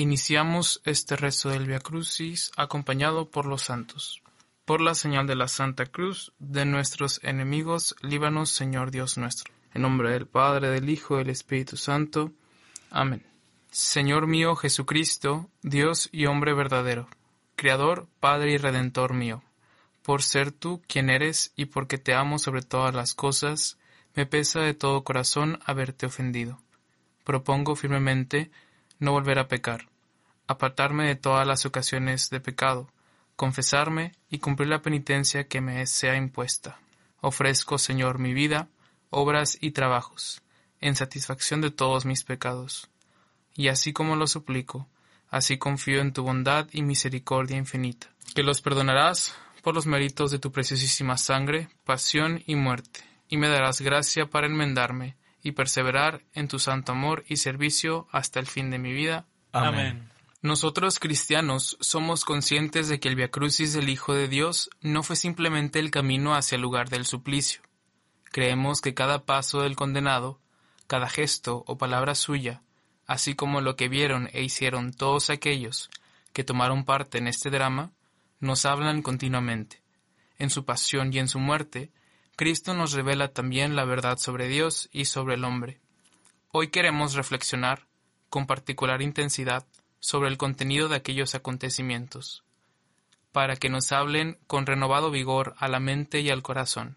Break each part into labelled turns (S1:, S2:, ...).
S1: Iniciamos este rezo del Via Crucis acompañado por los santos. Por la señal de la Santa Cruz de nuestros enemigos, líbanos, Señor Dios nuestro. En nombre del Padre, del Hijo del Espíritu Santo. Amén. Señor mío Jesucristo, Dios y hombre verdadero, Creador, Padre y Redentor mío, por ser tú quien eres y porque te amo sobre todas las cosas, me pesa de todo corazón haberte ofendido. Propongo firmemente no volver a pecar, apartarme de todas las ocasiones de pecado, confesarme y cumplir la penitencia que me sea impuesta. Ofrezco, Señor, mi vida, obras y trabajos, en satisfacción de todos mis pecados. Y así como lo suplico, así confío en tu bondad y misericordia infinita, que los perdonarás por los méritos de tu preciosísima sangre, pasión y muerte, y me darás gracia para enmendarme y perseverar en tu santo amor y servicio hasta el fin de mi vida.
S2: Amén.
S1: Nosotros cristianos somos conscientes de que el Via Crucis del Hijo de Dios no fue simplemente el camino hacia el lugar del suplicio. Creemos que cada paso del condenado, cada gesto o palabra suya, así como lo que vieron e hicieron todos aquellos que tomaron parte en este drama, nos hablan continuamente. En su pasión y en su muerte, Cristo nos revela también la verdad sobre Dios y sobre el hombre. Hoy queremos reflexionar, con particular intensidad, sobre el contenido de aquellos acontecimientos, para que nos hablen con renovado vigor a la mente y al corazón,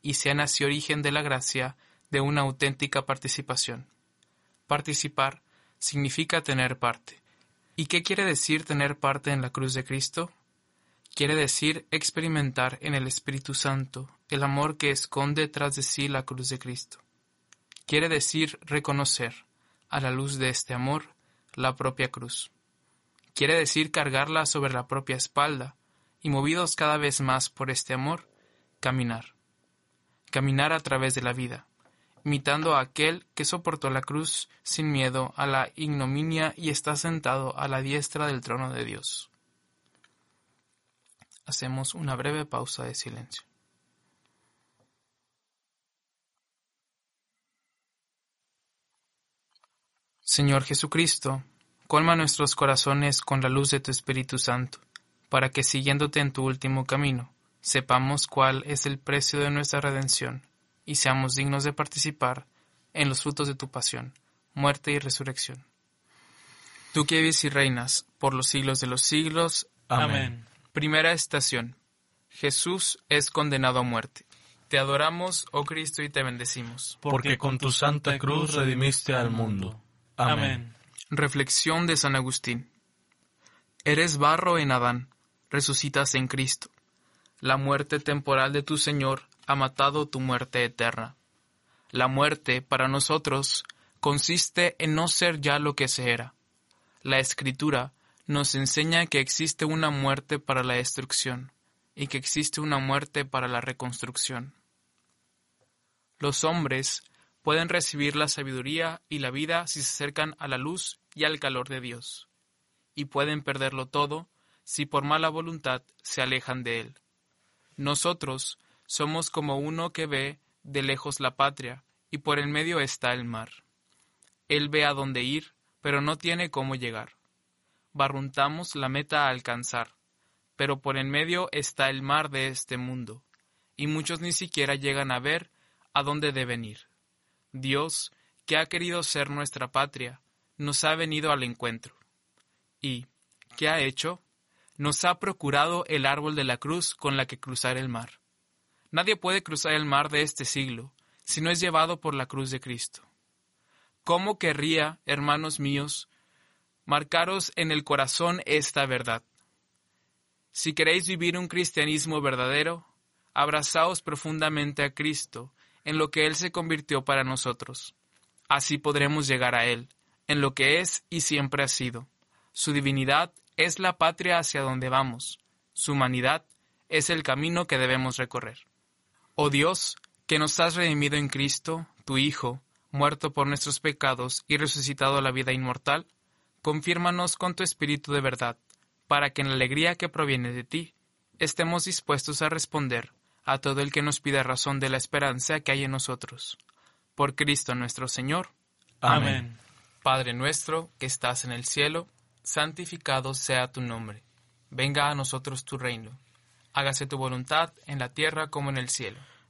S1: y sean así origen de la gracia de una auténtica participación. Participar significa tener parte. ¿Y qué quiere decir tener parte en la cruz de Cristo? Quiere decir experimentar en el Espíritu Santo el amor que esconde tras de sí la cruz de Cristo. Quiere decir reconocer, a la luz de este amor, la propia cruz. Quiere decir cargarla sobre la propia espalda y, movidos cada vez más por este amor, caminar. Caminar a través de la vida, imitando a aquel que soportó la cruz sin miedo a la ignominia y está sentado a la diestra del trono de Dios. Hacemos una breve pausa de silencio. Señor Jesucristo, colma nuestros corazones con la luz de tu Espíritu Santo, para que siguiéndote en tu último camino, sepamos cuál es el precio de nuestra redención y seamos dignos de participar en los frutos de tu pasión, muerte y resurrección. Tú que vives y reinas por los siglos de los siglos.
S2: Amén.
S1: Primera estación. Jesús es condenado a muerte. Te adoramos, oh Cristo, y te bendecimos.
S2: Porque con tu santa cruz redimiste al mundo. Amén.
S1: Reflexión de San Agustín. Eres barro en Adán, resucitas en Cristo. La muerte temporal de tu Señor ha matado tu muerte eterna. La muerte, para nosotros, consiste en no ser ya lo que se era. La Escritura nos enseña que existe una muerte para la destrucción y que existe una muerte para la reconstrucción. Los hombres pueden recibir la sabiduría y la vida si se acercan a la luz y al calor de Dios, y pueden perderlo todo si por mala voluntad se alejan de Él. Nosotros somos como uno que ve de lejos la patria, y por el medio está el mar. Él ve a dónde ir, pero no tiene cómo llegar barruntamos la meta a alcanzar, pero por en medio está el mar de este mundo, y muchos ni siquiera llegan a ver a dónde deben ir. Dios, que ha querido ser nuestra patria, nos ha venido al encuentro. ¿Y qué ha hecho? Nos ha procurado el árbol de la cruz con la que cruzar el mar. Nadie puede cruzar el mar de este siglo si no es llevado por la cruz de Cristo. ¿Cómo querría, hermanos míos, marcaros en el corazón esta verdad. Si queréis vivir un cristianismo verdadero, abrazaos profundamente a Cristo en lo que Él se convirtió para nosotros. Así podremos llegar a Él, en lo que es y siempre ha sido. Su divinidad es la patria hacia donde vamos. Su humanidad es el camino que debemos recorrer. Oh Dios, que nos has redimido en Cristo, tu Hijo, muerto por nuestros pecados y resucitado a la vida inmortal, confírmanos con tu espíritu de verdad, para que en la alegría que proviene de ti, estemos dispuestos a responder a todo el que nos pida razón de la esperanza que hay en nosotros. Por Cristo nuestro Señor.
S2: Amén.
S1: Padre nuestro, que estás en el cielo, santificado sea tu nombre. Venga a nosotros tu reino. Hágase tu voluntad en la tierra como en el cielo.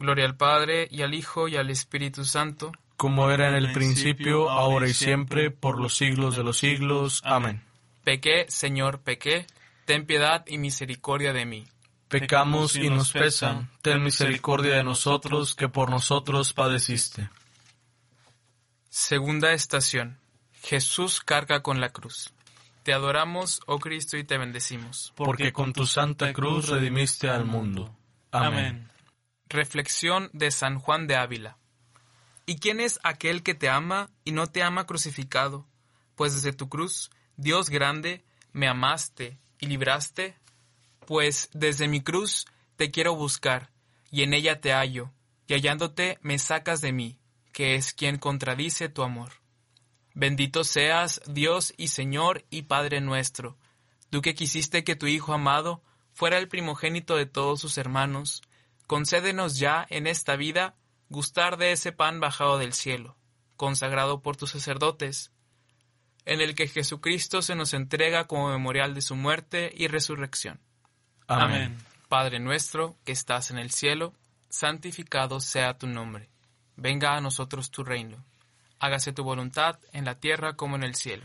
S1: Gloria al Padre, y al Hijo, y al Espíritu Santo,
S2: como era en el principio, ahora y siempre, por los siglos de los siglos. Amén.
S1: Pequé, Señor, pequé, ten piedad y misericordia de mí.
S2: Pecamos y nos pesan, ten misericordia de nosotros, que por nosotros padeciste.
S1: Segunda estación. Jesús carga con la cruz. Te adoramos, oh Cristo, y te bendecimos.
S2: Porque con tu santa cruz redimiste al mundo. Amén.
S1: Reflexión de San Juan de Ávila. ¿Y quién es aquel que te ama y no te ama crucificado? Pues desde tu cruz, Dios grande, me amaste y libraste. Pues desde mi cruz te quiero buscar, y en ella te hallo, y hallándote me sacas de mí, que es quien contradice tu amor. Bendito seas, Dios y Señor y Padre nuestro, tú que quisiste que tu Hijo amado fuera el primogénito de todos sus hermanos, concédenos ya en esta vida gustar de ese pan bajado del cielo, consagrado por tus sacerdotes, en el que Jesucristo se nos entrega como memorial de su muerte y resurrección.
S2: Amén.
S1: Padre nuestro, que estás en el cielo, santificado sea tu nombre. Venga a nosotros tu reino hágase tu voluntad en la tierra como en el cielo.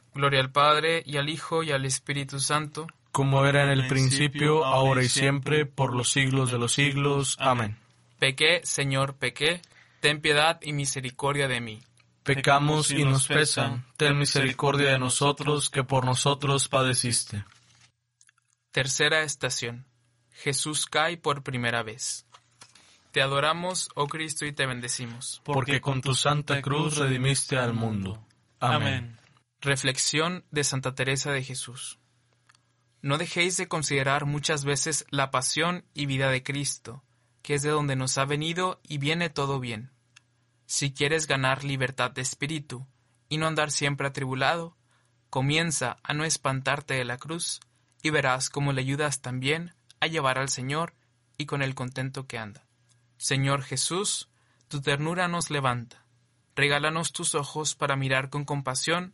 S1: Gloria al Padre, y al Hijo, y al Espíritu Santo,
S2: como era en el principio, ahora y siempre, por los siglos de los siglos. Amén.
S1: Pequé, Señor, pequé, ten piedad y misericordia de mí.
S2: Pecamos y nos pesan, ten misericordia de nosotros, que por nosotros padeciste.
S1: Tercera estación. Jesús cae por primera vez. Te adoramos, oh Cristo, y te bendecimos.
S2: Porque con tu santa cruz redimiste al mundo. Amén.
S1: Reflexión de Santa Teresa de Jesús. No dejéis de considerar muchas veces la pasión y vida de Cristo, que es de donde nos ha venido y viene todo bien. Si quieres ganar libertad de espíritu y no andar siempre atribulado, comienza a no espantarte de la cruz y verás cómo le ayudas también a llevar al Señor y con el contento que anda. Señor Jesús, tu ternura nos levanta. Regálanos tus ojos para mirar con compasión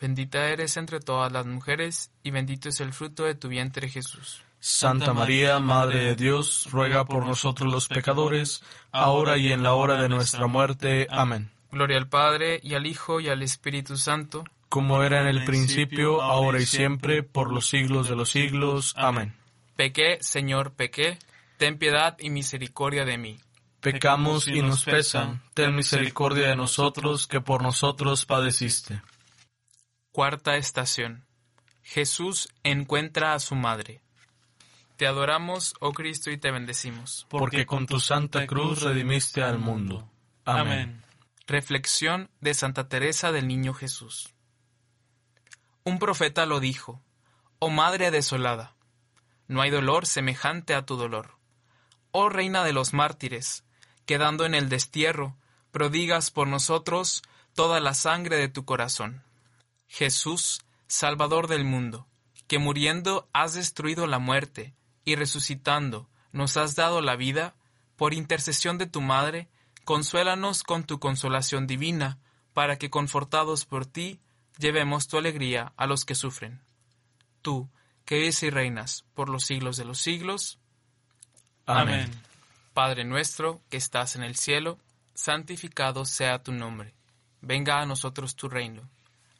S1: Bendita eres entre todas las mujeres, y bendito es el fruto de tu vientre Jesús.
S2: Santa María, Madre de Dios, ruega por nosotros los pecadores, ahora y en la hora de nuestra muerte. Amén.
S1: Gloria al Padre, y al Hijo, y al Espíritu Santo,
S2: como era en el principio, ahora y siempre, por los siglos de los siglos. Amén.
S1: Pequé, Señor, pequé ten piedad y misericordia de mí.
S2: Pecamos y nos pesan, ten misericordia de nosotros que por nosotros padeciste.
S1: Cuarta estación. Jesús encuentra a su madre. Te adoramos, oh Cristo, y te bendecimos.
S2: Porque con tu santa cruz redimiste al mundo. Amén.
S1: Reflexión de Santa Teresa del Niño Jesús. Un profeta lo dijo, Oh Madre desolada, no hay dolor semejante a tu dolor oh Reina de los mártires, quedando en el destierro, prodigas por nosotros toda la sangre de tu corazón. Jesús, Salvador del mundo, que muriendo has destruido la muerte, y resucitando nos has dado la vida, por intercesión de tu Madre, consuélanos con tu consolación divina, para que confortados por ti, llevemos tu alegría a los que sufren. Tú, que vives y reinas por los siglos de los siglos.
S2: Amén.
S1: Padre nuestro, que estás en el cielo, santificado sea tu nombre. Venga a nosotros tu reino.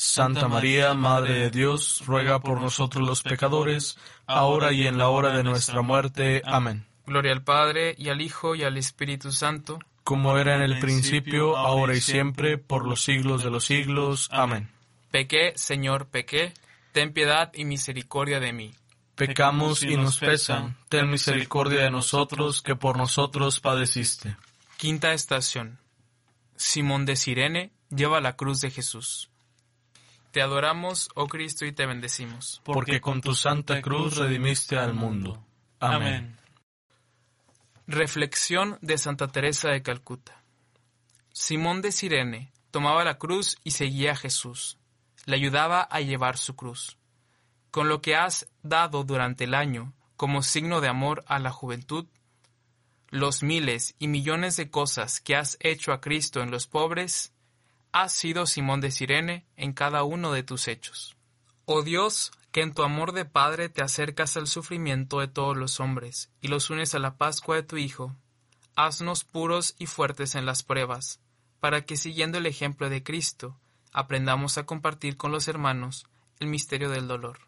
S2: Santa María, Madre de Dios, ruega por nosotros los pecadores, ahora y en la hora de nuestra muerte. Amén.
S1: Gloria al Padre, y al Hijo, y al Espíritu Santo,
S2: Como era en el principio, ahora y siempre, por los siglos de los siglos. Amén.
S1: Pequé, Señor, pequé, ten piedad y misericordia de mí.
S2: Pecamos y nos pesan, ten misericordia de nosotros, que por nosotros padeciste.
S1: Quinta estación. Simón de Sirene lleva la cruz de Jesús. Te adoramos, oh Cristo, y te bendecimos.
S2: Porque con tu santa cruz redimiste al mundo. Amén.
S1: Reflexión de Santa Teresa de Calcuta. Simón de Sirene tomaba la cruz y seguía a Jesús. Le ayudaba a llevar su cruz. Con lo que has dado durante el año como signo de amor a la juventud, los miles y millones de cosas que has hecho a Cristo en los pobres, has sido Simón de Sirene en cada uno de tus hechos. Oh Dios, que en tu amor de Padre te acercas al sufrimiento de todos los hombres y los unes a la Pascua de tu Hijo, haznos puros y fuertes en las pruebas, para que siguiendo el ejemplo de Cristo, aprendamos a compartir con los hermanos el misterio del dolor,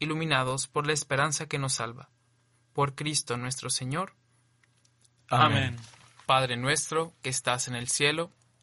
S1: iluminados por la esperanza que nos salva. Por Cristo nuestro Señor.
S2: Amén.
S1: Padre nuestro, que estás en el cielo,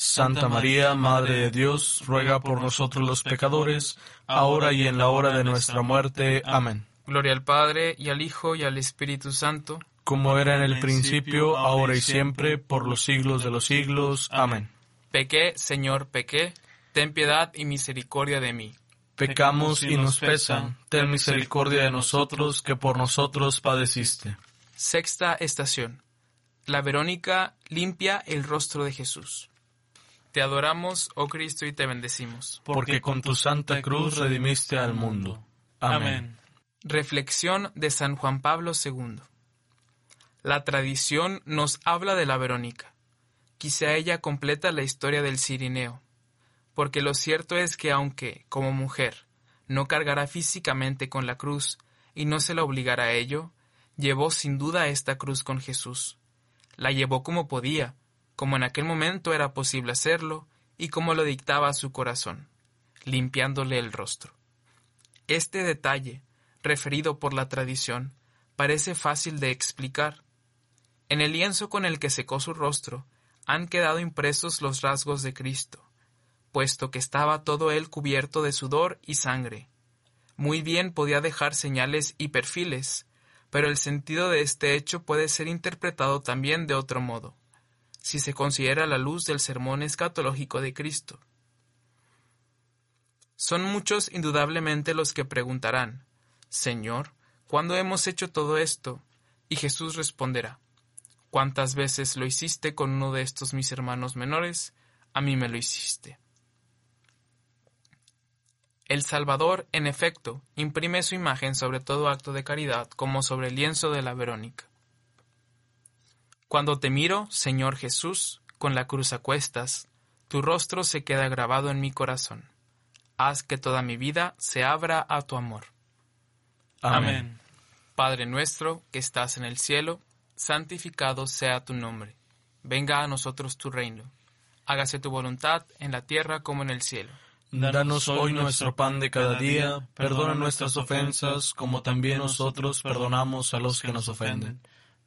S2: Santa María, Madre de Dios, ruega por nosotros los pecadores, ahora y en la hora de nuestra muerte. Amén.
S1: Gloria al Padre, y al Hijo, y al Espíritu Santo,
S2: Como era en el principio, ahora y siempre, por los siglos de los siglos. Amén.
S1: Pequé, Señor, pequé, ten piedad y misericordia de mí.
S2: Pecamos y nos pesan, ten misericordia de nosotros, que por nosotros padeciste.
S1: Sexta estación. La Verónica limpia el rostro de Jesús. Te adoramos, oh Cristo, y te bendecimos.
S2: Porque con tu santa cruz redimiste al mundo. Amén.
S1: Reflexión de San Juan Pablo II. La tradición nos habla de la Verónica. Quizá ella completa la historia del Cirineo, porque lo cierto es que aunque, como mujer, no cargará físicamente con la cruz y no se la obligara a ello, llevó sin duda esta cruz con Jesús. La llevó como podía, como en aquel momento era posible hacerlo y como lo dictaba su corazón, limpiándole el rostro. Este detalle, referido por la tradición, parece fácil de explicar. En el lienzo con el que secó su rostro han quedado impresos los rasgos de Cristo, puesto que estaba todo él cubierto de sudor y sangre. Muy bien podía dejar señales y perfiles, pero el sentido de este hecho puede ser interpretado también de otro modo, si se considera la luz del sermón escatológico de Cristo. Son muchos indudablemente los que preguntarán, Señor, ¿cuándo hemos hecho todo esto? Y Jesús responderá, ¿Cuántas veces lo hiciste con uno de estos mis hermanos menores? A mí me lo hiciste. El Salvador, en efecto, imprime su imagen sobre todo acto de caridad, como sobre el lienzo de la Verónica. Cuando te miro, Señor Jesús, con la cruz a cuestas, tu rostro se queda grabado en mi corazón. Haz que toda mi vida se abra a tu amor.
S2: Amén.
S1: Padre nuestro, que estás en el cielo, santificado sea tu nombre. Venga a nosotros tu reino. Hágase tu voluntad en la tierra como en el cielo.
S2: Danos hoy nuestro pan de cada día, perdona nuestras ofensas como también nosotros perdonamos a los que nos ofenden.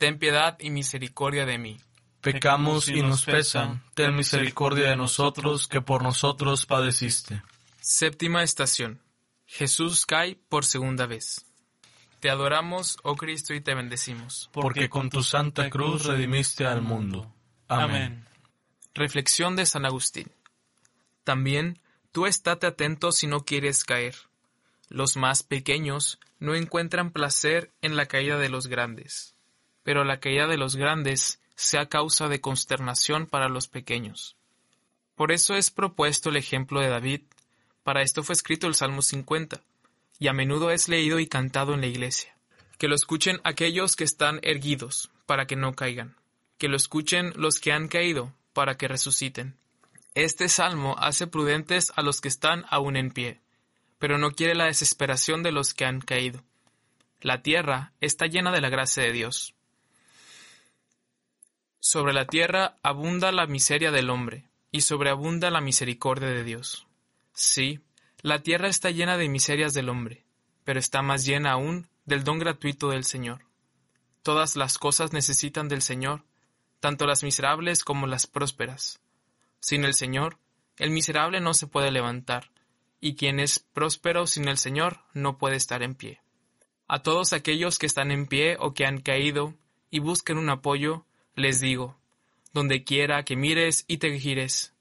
S1: ten piedad y misericordia de mí.
S2: Pecamos y nos pesan, ten misericordia de nosotros, que por nosotros padeciste.
S1: Séptima estación. Jesús cae por segunda vez. Te adoramos, oh Cristo, y te bendecimos.
S2: Porque con tu santa cruz redimiste al mundo. Amén.
S1: Reflexión de San Agustín. También tú estate atento si no quieres caer. Los más pequeños no encuentran placer en la caída de los grandes, pero la caída de los grandes sea causa de consternación para los pequeños. Por eso es propuesto el ejemplo de David. Para esto fue escrito el Salmo 50, y a menudo es leído y cantado en la iglesia. Que lo escuchen aquellos que están erguidos, para que no caigan. Que lo escuchen los que han caído, para que resuciten. Este salmo hace prudentes a los que están aún en pie, pero no quiere la desesperación de los que han caído. La tierra está llena de la gracia de Dios. Sobre la tierra abunda la miseria del hombre, y sobreabunda la misericordia de Dios. Sí, la tierra está llena de miserias del hombre, pero está más llena aún del don gratuito del Señor. Todas las cosas necesitan del Señor, tanto las miserables como las prósperas. Sin el Señor, el miserable no se puede levantar, y quien es próspero sin el Señor no puede estar en pie. A todos aquellos que están en pie o que han caído y busquen un apoyo, les digo, donde quiera que mires y te gires,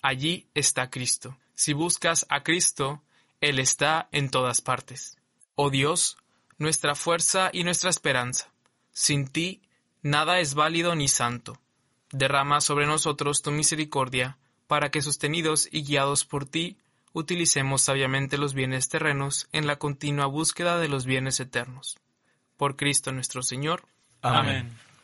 S1: allí está Cristo. Si buscas a Cristo, Él está en todas partes. Oh Dios, nuestra fuerza y nuestra esperanza, sin ti nada es válido ni santo. Derrama sobre nosotros tu misericordia, para que sostenidos y guiados por ti, utilicemos sabiamente los bienes terrenos en la continua búsqueda de los bienes eternos. Por Cristo nuestro Señor.
S2: Amén.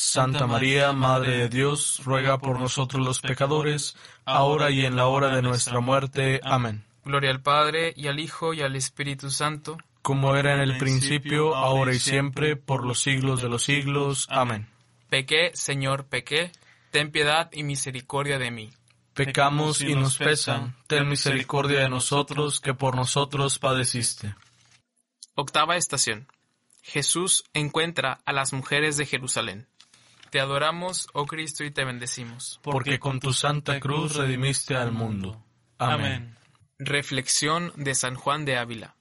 S2: Santa María, Madre de Dios, ruega por nosotros los pecadores, ahora y en la hora de nuestra muerte. Amén.
S1: Gloria al Padre, y al Hijo, y al Espíritu Santo,
S2: como era en el principio, ahora y siempre, por los siglos de los siglos. Amén.
S1: Pequé, Señor, pequé, ten piedad y misericordia de mí.
S2: Pecamos y nos pesan, ten misericordia de nosotros, que por nosotros padeciste.
S1: Octava estación. Jesús encuentra a las mujeres de Jerusalén. Te adoramos, oh Cristo, y te bendecimos.
S2: Porque con tu santa cruz redimiste al mundo. Amén.
S1: Reflexión de San Juan de Ávila.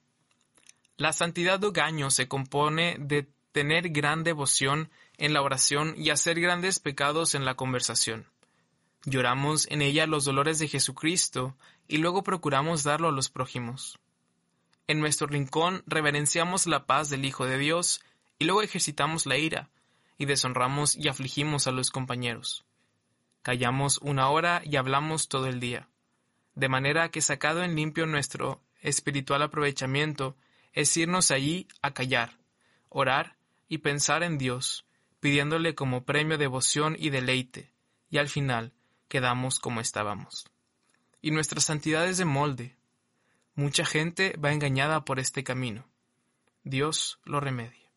S1: La santidad de Ogaño se compone de tener gran devoción en la oración y hacer grandes pecados en la conversación. Lloramos en ella los dolores de Jesucristo y luego procuramos darlo a los prójimos. En nuestro rincón reverenciamos la paz del Hijo de Dios y luego ejercitamos la ira y deshonramos y afligimos a los compañeros. Callamos una hora y hablamos todo el día de manera que sacado en limpio nuestro espiritual aprovechamiento es irnos allí a callar, orar y pensar en Dios, pidiéndole como premio devoción y deleite, y al final quedamos como estábamos. Y nuestra santidad es de molde. Mucha gente va engañada por este camino. Dios lo remedia.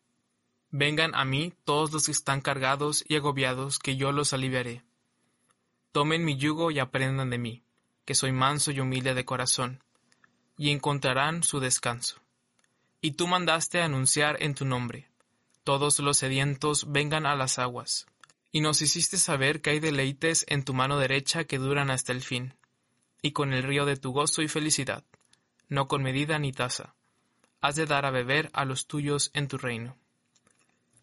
S1: Vengan a mí todos los que están cargados y agobiados, que yo los aliviaré. Tomen mi yugo y aprendan de mí que soy manso y humilde de corazón, y encontrarán su descanso. Y tú mandaste anunciar en tu nombre, todos los sedientos vengan a las aguas, y nos hiciste saber que hay deleites en tu mano derecha que duran hasta el fin. y con el río de tu gozo y felicidad, no con medida ni tasa. Has de dar a beber a los tuyos en tu reino.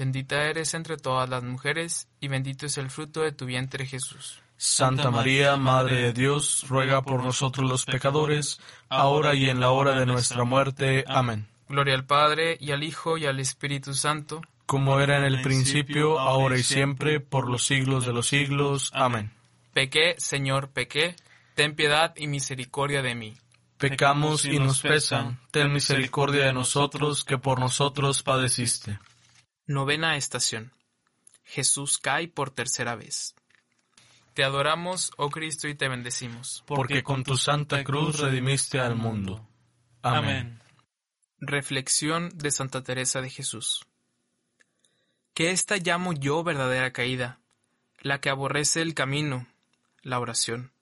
S1: Bendita eres entre todas las mujeres, y bendito es el fruto de tu vientre Jesús.
S2: Santa María, Madre de Dios, ruega por nosotros los pecadores, ahora y en la hora de nuestra muerte. Amén.
S1: Gloria al Padre, y al Hijo, y al Espíritu Santo,
S2: como era en el principio, ahora y siempre, por los siglos de los siglos. Amén.
S1: Pequé, Señor, pequé, ten piedad y misericordia de mí.
S2: Pecamos y nos pesan, ten misericordia de nosotros, que por nosotros padeciste.
S1: Novena estación. Jesús cae por tercera vez. Te adoramos, oh Cristo, y te bendecimos.
S2: Porque con tu santa cruz redimiste al mundo. Amén.
S1: Reflexión de Santa Teresa de Jesús. Que esta llamo yo verdadera caída, la que aborrece el camino, la oración,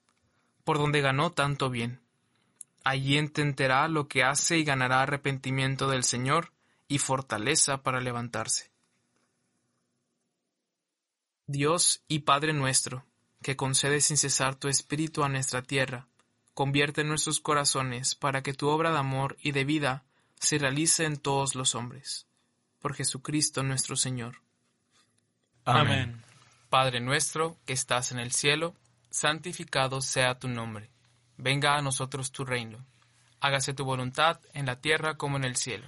S1: por donde ganó tanto bien Allí entenderá lo que hace y ganará arrepentimiento del Señor y fortaleza para levantarse. Dios y Padre nuestro, que concede sin cesar tu Espíritu a nuestra tierra, convierte nuestros corazones para que tu obra de amor y de vida se realice en todos los hombres. Por Jesucristo nuestro Señor.
S2: Amén.
S1: Padre nuestro, que estás en el cielo, santificado sea tu nombre venga a nosotros tu reino. Hágase tu voluntad en la tierra como en el cielo.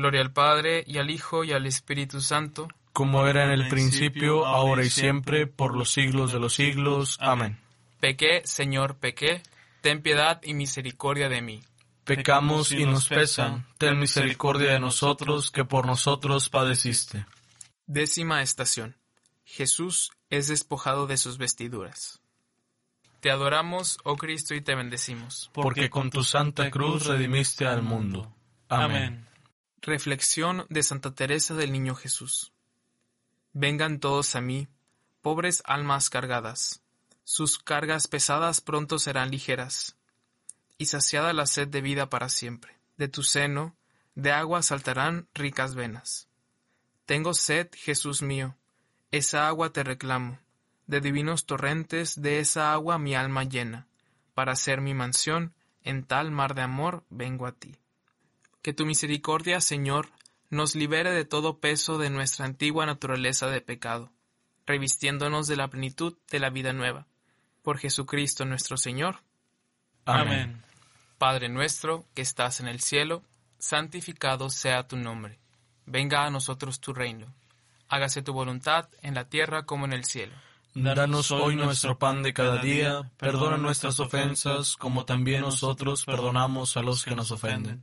S1: Gloria al Padre, y al Hijo, y al Espíritu Santo,
S2: como era en el principio, ahora y siempre, por los siglos de los siglos. Amén.
S1: Pequé, Señor, pequé, ten piedad y misericordia de mí.
S2: Pecamos y nos pesan, ten misericordia de nosotros, que por nosotros padeciste.
S1: Décima estación. Jesús es despojado de sus vestiduras. Te adoramos, oh Cristo, y te bendecimos.
S2: Porque con tu santa cruz redimiste al mundo. Amén.
S1: Reflexión de Santa Teresa del Niño Jesús. Vengan todos a mí, pobres almas cargadas. Sus cargas pesadas pronto serán ligeras. Y saciada la sed de vida para siempre. De tu seno, de agua saltarán ricas venas. Tengo sed, Jesús mío, esa agua te reclamo de divinos torrentes de esa agua mi alma llena, para hacer mi mansión, en tal mar de amor vengo a ti. Que tu misericordia, Señor, nos libere de todo peso de nuestra antigua naturaleza de pecado, revistiéndonos de la plenitud de la vida nueva. Por Jesucristo nuestro Señor.
S2: Amén.
S1: Padre nuestro, que estás en el cielo, santificado sea tu nombre. Venga a nosotros tu reino. Hágase tu voluntad en la tierra como en el cielo.
S2: Danos hoy nuestro pan de cada día, perdona nuestras ofensas como también nosotros perdonamos a los que nos ofenden.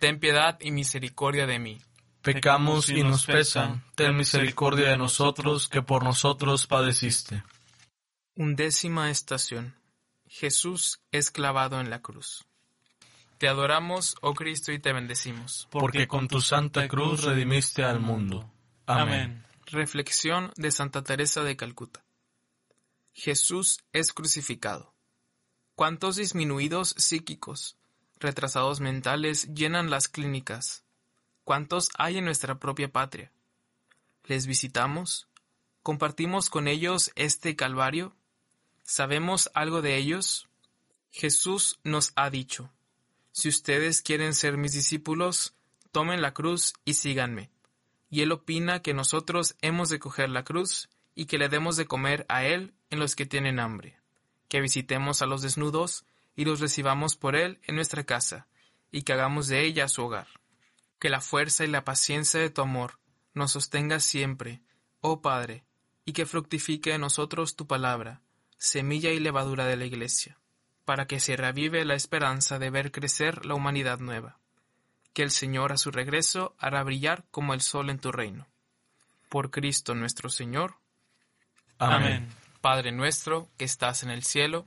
S1: ten piedad y misericordia de mí.
S2: Pecamos y nos pesan, ten misericordia de nosotros, que por nosotros padeciste.
S1: Undécima estación. Jesús es clavado en la cruz. Te adoramos, oh Cristo, y te bendecimos.
S2: Porque con tu santa cruz redimiste al mundo. Amén.
S1: Reflexión de Santa Teresa de Calcuta. Jesús es crucificado. ¿Cuántos disminuidos psíquicos, retrasados mentales llenan las clínicas? ¿Cuántos hay en nuestra propia patria? ¿Les visitamos? ¿Compartimos con ellos este Calvario? ¿Sabemos algo de ellos? Jesús nos ha dicho, si ustedes quieren ser mis discípulos, tomen la cruz y síganme. Y él opina que nosotros hemos de coger la cruz y que le demos de comer a él en los que tienen hambre, que visitemos a los desnudos y los recibamos por él en nuestra casa, y que hagamos de ella su hogar. Que la fuerza y la paciencia de tu amor nos sostenga siempre, oh Padre, y que fructifique en nosotros tu palabra, semilla y levadura de la Iglesia, para que se revive la esperanza de ver crecer la humanidad nueva, que el Señor a su regreso hará brillar como el sol en tu reino. Por Cristo nuestro Señor.
S2: Amén.
S1: Padre nuestro que estás en el cielo,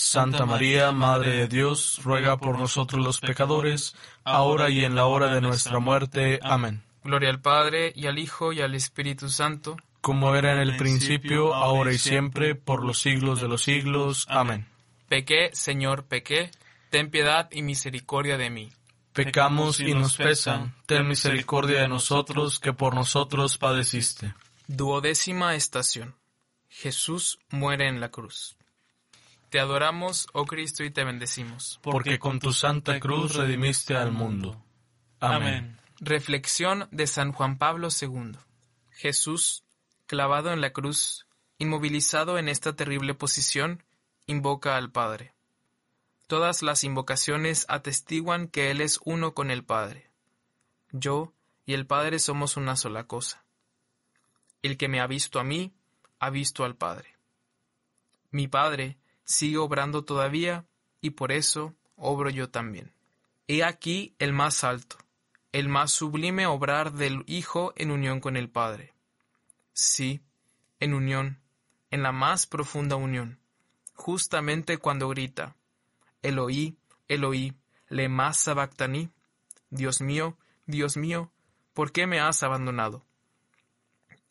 S2: Santa María, Madre de Dios, ruega por nosotros los pecadores, ahora y en la hora de nuestra muerte. Amén.
S1: Gloria al Padre, y al Hijo, y al Espíritu Santo,
S2: como era en el principio, ahora y siempre, por los siglos de los siglos. Amén.
S1: Pequé, Señor, pequé, ten piedad y misericordia de mí.
S2: Pecamos y nos pesan, ten misericordia de nosotros, que por nosotros padeciste.
S1: Duodécima estación. Jesús muere en la cruz. Te adoramos, oh Cristo, y te bendecimos.
S2: Porque con tu santa cruz redimiste al mundo. Amén.
S1: Reflexión de San Juan Pablo II. Jesús, clavado en la cruz, inmovilizado en esta terrible posición, invoca al Padre. Todas las invocaciones atestiguan que Él es uno con el Padre. Yo y el Padre somos una sola cosa. El que me ha visto a mí, ha visto al Padre. Mi Padre sigue obrando todavía, y por eso obro yo también. He aquí el más alto, el más sublime obrar del Hijo en unión con el Padre. Sí, en unión, en la más profunda unión, justamente cuando grita, Eloí, Eloí, lema sabactani, Dios mío, Dios mío, ¿por qué me has abandonado?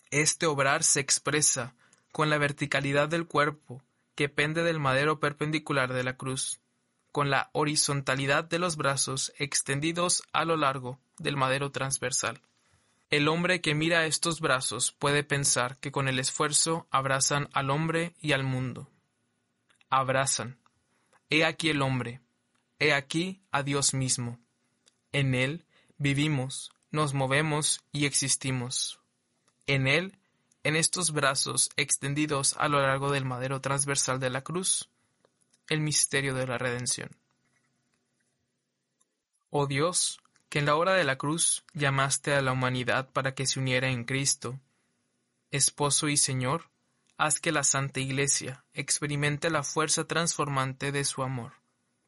S1: Este obrar se expresa con la verticalidad del cuerpo que pende del madero perpendicular de la cruz, con la horizontalidad de los brazos extendidos a lo largo del madero transversal. El hombre que mira estos brazos puede pensar que con el esfuerzo abrazan al hombre y al mundo. Abrazan. He aquí el hombre. He aquí a Dios mismo. En él vivimos, nos movemos y existimos. En él, en estos brazos extendidos a lo largo del madero transversal de la cruz, el misterio de la redención. Oh Dios, que en la hora de la cruz llamaste a la humanidad para que se uniera en Cristo, Esposo y Señor, haz que la Santa Iglesia experimente la fuerza transformante de su amor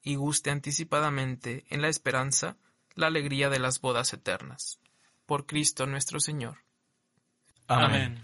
S1: y guste anticipadamente en la esperanza la alegría de las bodas eternas. Por Cristo nuestro Señor.
S2: Amén.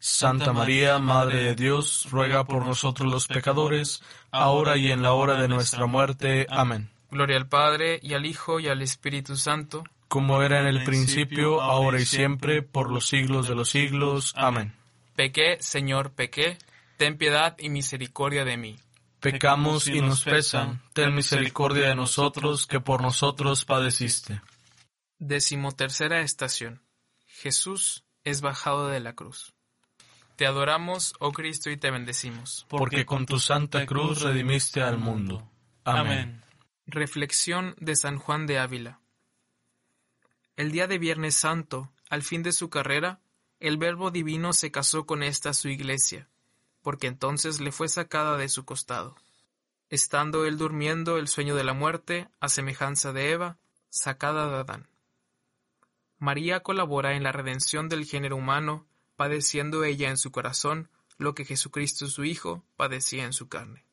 S2: Santa María, Madre de Dios, ruega por nosotros los pecadores, ahora y en la hora de nuestra muerte. Amén.
S1: Gloria al Padre, y al Hijo, y al Espíritu Santo,
S2: como era en el principio, ahora y siempre, por los siglos de los siglos. Amén.
S1: Pequé, Señor, pequé, ten piedad y misericordia de mí.
S2: Pecamos y nos pesan, ten misericordia de nosotros, que por nosotros padeciste.
S1: Decimotercera estación. Jesús es bajado de la cruz. Te adoramos, oh Cristo, y te bendecimos.
S2: Porque con tu santa cruz redimiste al mundo. Amén.
S1: Reflexión de San Juan de Ávila. El día de Viernes Santo, al fin de su carrera, el Verbo divino se casó con esta su iglesia, porque entonces le fue sacada de su costado. Estando él durmiendo el sueño de la muerte, a semejanza de Eva, sacada de Adán. María colabora en la redención del género humano, padeciendo ella en su corazón lo que Jesucristo su Hijo padecía en su carne.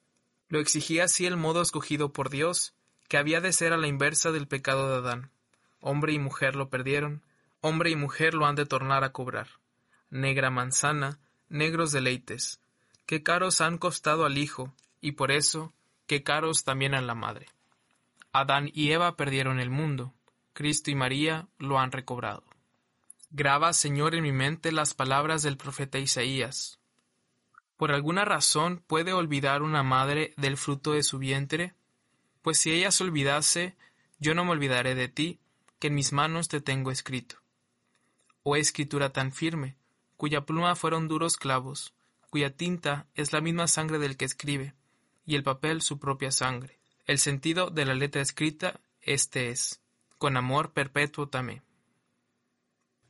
S1: Lo exigía así el modo escogido por Dios, que había de ser a la inversa del pecado de Adán. Hombre y mujer lo perdieron, hombre y mujer lo han de tornar a cobrar. Negra manzana, negros deleites, qué caros han costado al Hijo, y por eso, qué caros también a la Madre. Adán y Eva perdieron el mundo, Cristo y María lo han recobrado. Graba, Señor, en mi mente las palabras del profeta Isaías. ¿Por alguna razón puede olvidar una madre del fruto de su vientre? Pues si ella se olvidase, yo no me olvidaré de ti, que en mis manos te tengo escrito. Oh escritura tan firme, cuya pluma fueron duros clavos, cuya tinta es la misma sangre del que escribe, y el papel su propia sangre. El sentido de la letra escrita este es, con amor perpetuo tamé.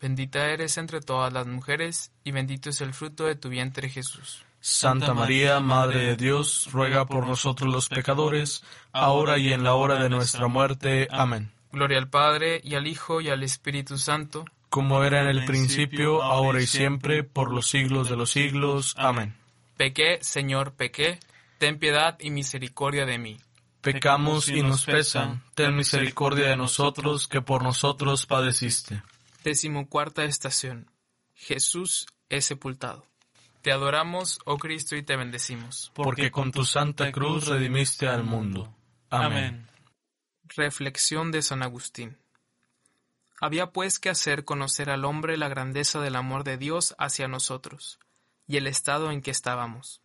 S1: Bendita eres entre todas las mujeres, y bendito es el fruto de tu vientre Jesús.
S2: Santa María, Madre de Dios, ruega por nosotros los pecadores, ahora y en la hora de nuestra muerte. Amén.
S1: Gloria al Padre, y al Hijo, y al Espíritu Santo,
S2: como era en el principio, ahora y siempre, por los siglos de los siglos. Amén.
S1: Pequé, Señor, pequé, ten piedad y misericordia de mí.
S2: Pecamos y nos pesan, ten misericordia de nosotros, que por nosotros padeciste.
S1: Decimocuarta estación. Jesús es sepultado. Te adoramos, oh Cristo, y te bendecimos.
S2: Porque con tu santa cruz redimiste al mundo. Amén.
S1: Reflexión de San Agustín. Había pues que hacer conocer al hombre la grandeza del amor de Dios hacia nosotros, y el estado en que estábamos.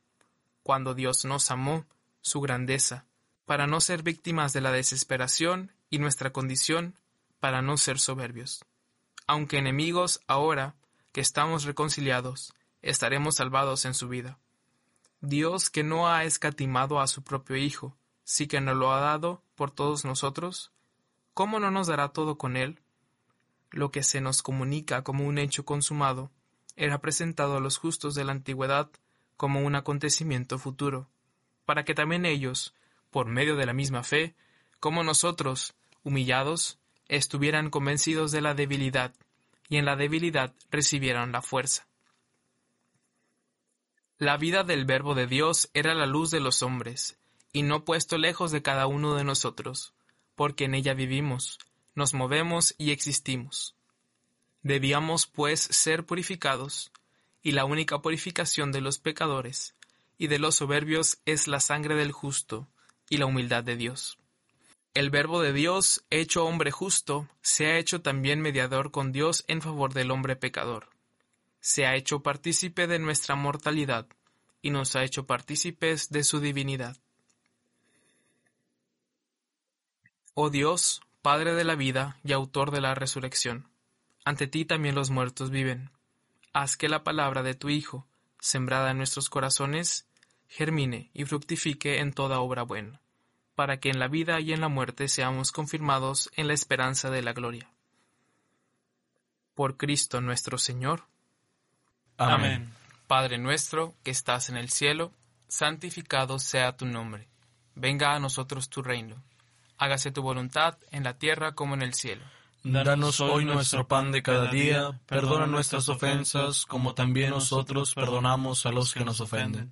S1: Cuando Dios nos amó, su grandeza, para no ser víctimas de la desesperación y nuestra condición, para no ser soberbios. Aunque enemigos, ahora que estamos reconciliados, estaremos salvados en su vida. Dios que no ha escatimado a su propio Hijo, sí que nos lo ha dado por todos nosotros, ¿cómo no nos dará todo con él? Lo que se nos comunica como un hecho consumado era presentado a los justos de la antigüedad como un acontecimiento futuro, para que también ellos, por medio de la misma fe, como nosotros, humillados, estuvieran convencidos de la debilidad, y en la debilidad recibieran la fuerza. La vida del Verbo de Dios era la luz de los hombres, y no puesto lejos de cada uno de nosotros, porque en ella vivimos, nos movemos y existimos. Debíamos, pues, ser purificados, y la única purificación de los pecadores y de los soberbios es la sangre del justo y la humildad de Dios. El Verbo de Dios, hecho hombre justo, se ha hecho también mediador con Dios en favor del hombre pecador. Se ha hecho partícipe de nuestra mortalidad y nos ha hecho partícipes de su divinidad. Oh Dios, Padre de la vida y autor de la resurrección, ante ti también los muertos viven. Haz que la palabra de tu Hijo, sembrada en nuestros corazones, germine y fructifique en toda obra buena para que en la vida y en la muerte seamos confirmados en la esperanza de la gloria. Por Cristo nuestro Señor.
S2: Amén.
S1: Padre nuestro que estás en el cielo, santificado sea tu nombre. Venga a nosotros tu reino. Hágase tu voluntad en la tierra como en el cielo.
S2: Danos hoy nuestro pan de cada día, perdona nuestras ofensas como también nosotros perdonamos a los que nos ofenden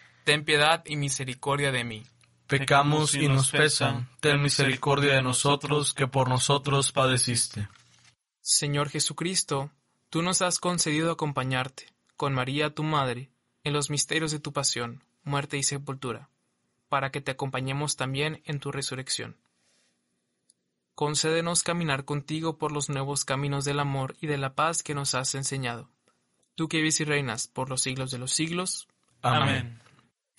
S1: ten piedad y misericordia de mí.
S2: Pecamos y nos pesan, ten misericordia de nosotros, que por nosotros padeciste.
S1: Señor Jesucristo, tú nos has concedido acompañarte, con María tu Madre, en los misterios de tu pasión, muerte y sepultura, para que te acompañemos también en tu resurrección. Concédenos caminar contigo por los nuevos caminos del amor y de la paz que nos has enseñado. Tú que vives y reinas por los siglos de los siglos.
S2: Amén.